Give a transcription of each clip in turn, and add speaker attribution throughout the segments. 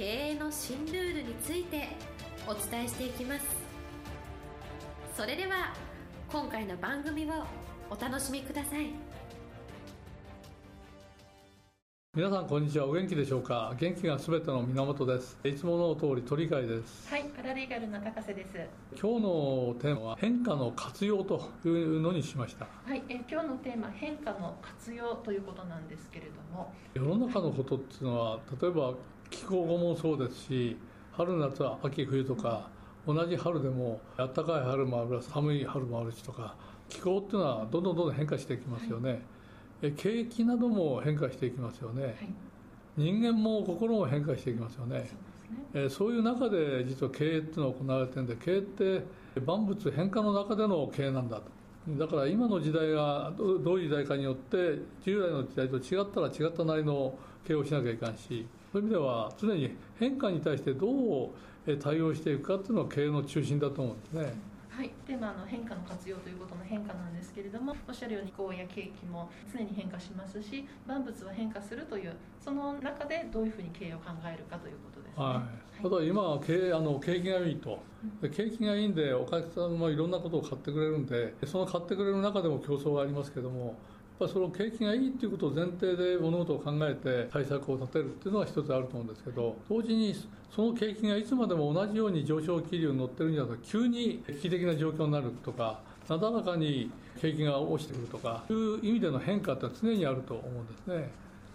Speaker 1: 経営の新ルールについてお伝えしていきます。それでは今回の番組をお楽しみください。
Speaker 2: 皆さんこんにちは。お元気でしょうか？元気がすべての源です。いつもの通り鳥飼です。
Speaker 3: はいパラリーガルの高瀬です。
Speaker 2: 今日のテーマは変化の活用というのにしました。
Speaker 3: はいえ今日のテーマ変化の活用ということなんですけれども。
Speaker 2: 世の中のことっていうのは例えば気候語もそうですし春夏秋冬とか同じ春でも暖かい春もある寒い春もあるしとか気候っていうのはどんどんどんどん変化していきますよね、はい。景気なども変化していきますよね、はい、人間も心も変化していきますよね。そう、ね、そういう中で実は経営っていうのは行われてるんで経営って万物変化の中での経営なんだと。だから今の時代がどういう時代かによって従来の時代と違ったら違ったなりの経営をしなきゃいかんしそういう意味では常に変化に対してどう対応していくかっていうのが経営の中心だと思うんですね。
Speaker 3: はい、テーマの変化の活用ということの変化なんですけれどもおっしゃるように気候や景気も常に変化しますし万物は変化するというその中でどういうふうに経営を考えるかということですね、はい、
Speaker 2: ただ今は経営あの景気がいいと、景気がいいんでお客さんもいろんなことを買ってくれるんでその買ってくれる中でも競争がありますけどもぱその景気がいいっていうことを前提で物事を考えて対策を立てるっていうのは一つあると思うんですけど同時にその景気がいつまでも同じように上昇気流に乗ってるんじゃなくて急に危機的な状況になるとかなだらかに景気が落ちてくるとかいう意味での変化って常にあると思うんですね。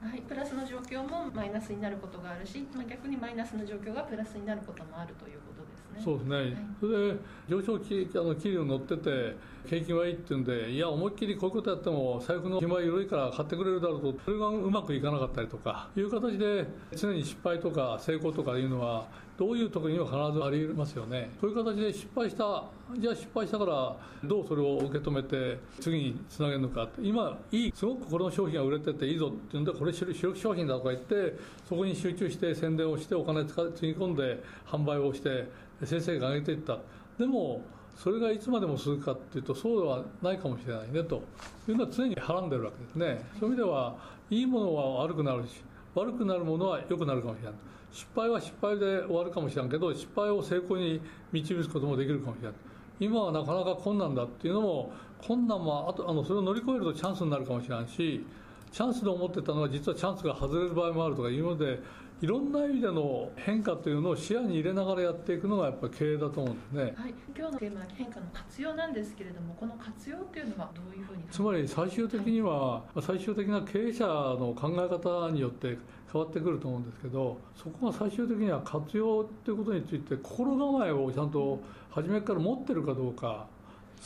Speaker 3: はい、プラスの状況もマイナスになることがあるし、まあ、逆にマイナスの状況がプラスになることもあるということね。
Speaker 2: そうですね、はい、それで上昇気あの気流に乗ってて、景気はいいっていうんで、いや、思いっきりこういうことやっても、財布の暇緩いから買ってくれるだろうと、それがうまくいかなかったりとかいう形で、常に失敗とか成功とかいうのは、どういう時には必ずありますよね。そういう形で失敗した、じゃあ失敗したから、どうそれを受け止めて、次につなげるのか、今、いい、すごくこの商品が売れてていいぞっていうんで、これ主力商品だとか言って、そこに集中して宣伝をして、お金つぎ込んで販売をして、先生が上げていった。でもそれがいつまでも続くかっていうとそうではないかもしれないねと。いうのは常にはらんでるわけですね。そういう意味ではいいものは悪くなるし悪くなるものは良くなるかもしれない。失敗は失敗で終わるかもしれないけど失敗を成功に導くこともできるかもしれない。今はなかなか困難だっていうのも困難もあとあのそれを乗り越えるとチャンスになるかもしれないしチャンスで思ってたのは実はチャンスが外れる場合もあるとかいうのでいろんな意味での変化というのを視野に入れながらやっていくのがやっぱり経営だと思うんですね、はい、
Speaker 3: 今日のテーマは変化の活用なんですけれどもこの活用というのはどういうふうに
Speaker 2: つまり最終的には、はい、最終的な経営者の考え方によって変わってくると思うんですけどそこが最終的には活用ということについて心構えをちゃんと初めから持ってるかどうか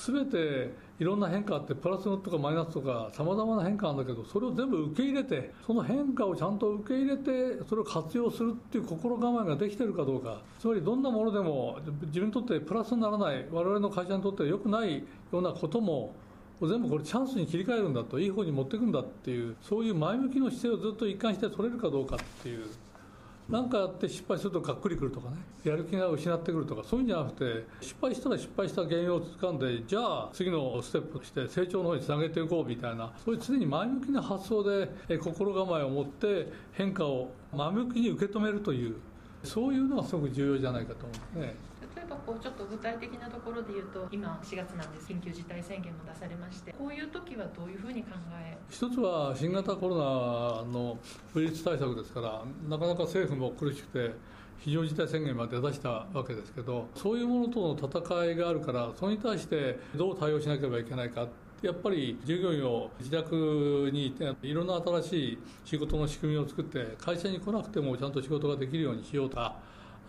Speaker 2: 全ていろんな変化あってプラスとかマイナスとかさまざまな変化あるんだけどそれを全部受け入れてその変化をちゃんと受け入れてそれを活用するっていう心構えができてるかどうか。つまりどんなものでも自分にとってプラスにならない我々の会社にとって良くないようなことも全部これチャンスに切り替えるんだといい方に持っていくんだっていうそういう前向きの姿勢をずっと一貫して取れるかどうかっていう。何かやって失敗するとがっくりくるとかねやる気が失ってくるとかそういうんじゃなくて失敗したら失敗した原因をつかんでじゃあ次のステップとして成長の方につなげていこうみたいなそういう常に前向きな発想で心構えを持って変化を前向きに受け止めるというそういうのがすごく重要じゃないかと思うんですね。
Speaker 3: 例えばこうちょっと具体的なところで言うと今4月なんです。緊急事態宣言も出されましてこういう時はどういうふうに考え？
Speaker 2: 一つは新型コロナのウイルス対策ですからなかなか政府も苦しくて非常事態宣言まで出したわけですけどそういうものとの戦いがあるからそれに対してどう対応しなければいけないかやっぱり従業員を自宅にいろんな新しい仕事の仕組みを作って会社に来なくてもちゃんと仕事ができるようにしようと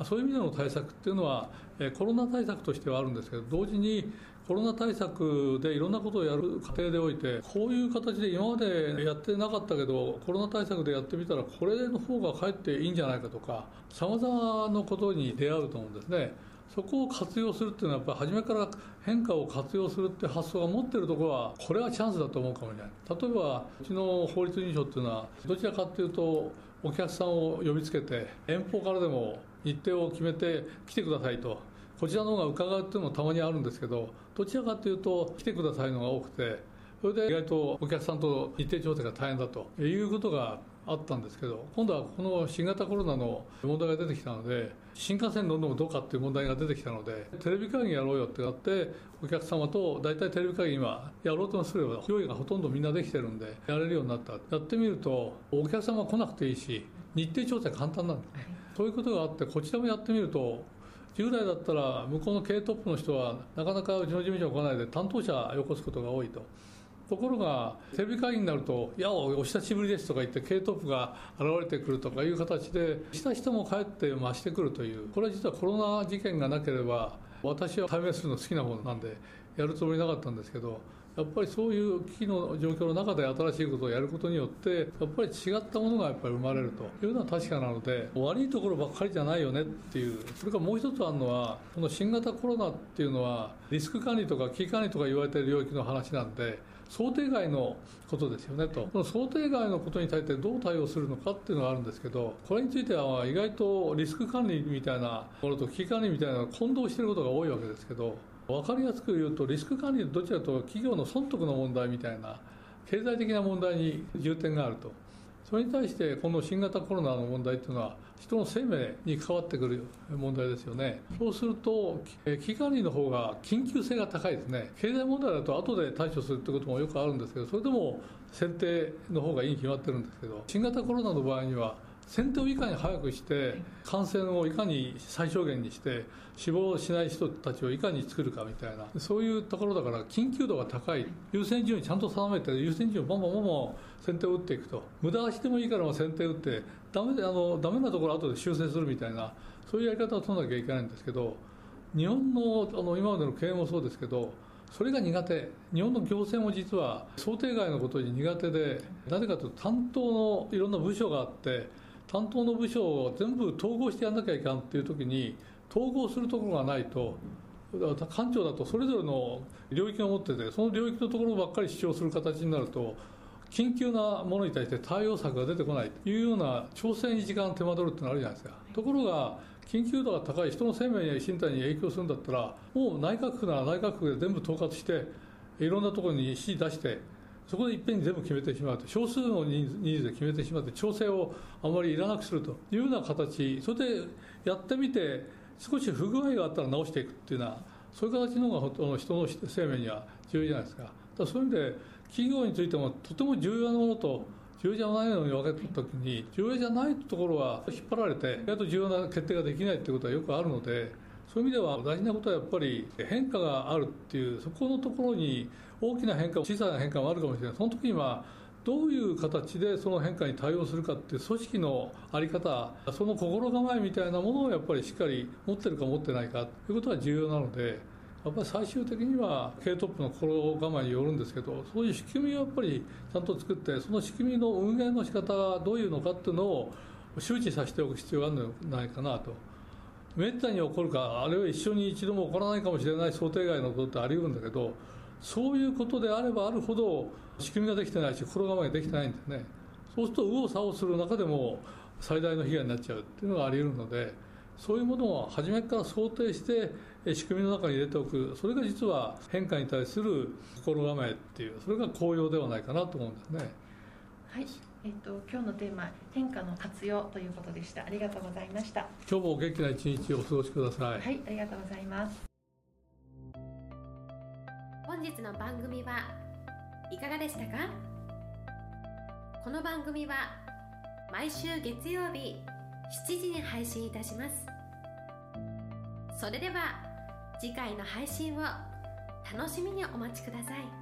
Speaker 2: そういう意味での対策っていうのはコロナ対策としてはあるんですけど同時にコロナ対策でいろんなことをやる過程でおいてこういう形で今までやってなかったけどコロナ対策でやってみたらこれの方がかえっていいんじゃないかとかさまざまなことに出会うと思うんですね。そこを活用するっていうのはやっぱり初めから変化を活用するって発想が持ってるところはこれはチャンスだと思うかもしれない例えばうちの法律認証っていうのはどちらかっていうとお客さんを呼びつけて遠方からでも日程を決めて来てくださいと。こちらの方が伺うっていうのもたまにあるんですけどどちらかというと来てくださいのが多くてそれで意外とお客さんと日程調整が大変だということがあったんですけど今度はこの新型コロナの問題が出てきたので新幹線に乗るのもどうかっていう問題が出てきたのでテレビ会議やろうよってなってお客様と大体テレビ会議今やろうとすれば用意がほとんどみんなできてるんでやれるようになった。やってみるとお客様来なくていいし日程調整簡単なんです、そういうことがあってこちらもやってみると従来だったら向こうの経営トップの人はなかなかうちの事務所に来ないで担当者をよこすことが多いと。ところがテレビ会議になると「いやお久しぶりです」とか言って経営トップが現れてくるとかいう形でした人も帰って増してくるというこれは実はコロナ事件がなければ私は対面するの好きなものなんでやるつもりなかったんですけどやっぱりそういう危機の状況の中で新しいことをやることによってやっぱり違ったものがやっぱり生まれるというのは確かなので悪いところばっかりじゃないよねっていう。それからもう一つあるのはこの新型コロナっていうのはリスク管理とか危機管理とか言われている領域の話なんで想定外のことですよねと。この想定外のことに対してどう対応するのかっていうのがあるんですけどこれについては意外とリスク管理みたいなものと危機管理みたいなのが混同していることが多いわけですけど分かりやすく言うとリスク管理どちらかと企業の損得の問題みたいな経済的な問題に重点があると。それに対してこの新型コロナの問題っていうのは人の生命に関わってくる問題ですよね。そうすると危機管理の方が緊急性が高いですね。経済問題だと後で対処するってこともよくあるんですけどそれでも選定の方がいいに決まってるんですけど新型コロナの場合には先手をいかに早くして感染をいかに最小限にして死亡しない人たちをいかに作るかみたいなそういうところだから緊急度が高い優先順位ちゃんと定めて優先順位をボンボンボンボン先手を打っていくと。無駄してもいいから先手を打ってダメであのダメなところ後で修正するみたいなそういうやり方を取らなきゃいけないんですけど日本のあの今までの経営もそうですけどそれが苦手。日本の行政も実は想定外のことに苦手でなぜかというと担当のいろんな部署があって担当の部署を全部統合してやんなきゃいかんっていう時に統合するところがないと官庁だとそれぞれの領域を持っててその領域のところばっかり主張する形になると緊急なものに対して対応策が出てこないというような調整に時間手間取るってのあるじゃないですか。ところが緊急度が高い人の生命や身体に影響するんだったらもう内閣府なら内閣府で全部統括していろんなところに指示出してそこでいっぺんに全部決めてしまうと少数の人数で決めてしまって調整をあまりいらなくするというような形それでやってみて少し不具合があったら直していくっていうようなそういう形の方が人の生命には重要じゃないですか。だそういう意味で企業についてもとても重要なものと重要じゃないのに分けた時に重要じゃないところは引っ張られて意外と重要な決定ができないっていうことはよくあるのでそういう意味では大事なことはやっぱり変化があるっていうそこのところに大きな変化小さな変化もあるかもしれないその時にはどういう形でその変化に対応するかっていう組織の在り方その心構えみたいなものをやっぱりしっかり持ってるか持ってないかということは重要なのでやっぱり最終的には経営トップの心構えによるんですけどそういう仕組みをやっぱりちゃんと作ってその仕組みの運営の仕方がどういうのかっていうのを周知させておく必要があるのではないかなと。めったに起こるかあるいは一緒に一度も起こらないかもしれない想定外のことってあり得るんだけどそういうことであればあるほど仕組みができてないし心構えができてないんですねそうすると右往左往する中でも最大の被害になっちゃうっていうのがあり得るのでそういうものを初めから想定して仕組みの中に入れておくそれが実は変化に対する心構えっていうそれが効用ではないかなと思うんですね。
Speaker 3: はい。えっと、今日のテーマ変化の活用ということでした。ありがとうございました。
Speaker 2: 今日も元気な一日をお過ごしください。
Speaker 3: はいありがとうございます。
Speaker 1: 本日の番組はいかがでしたか？この番組は毎週月曜日7時に配信いたします。それでは次回の配信を楽しみにお待ちください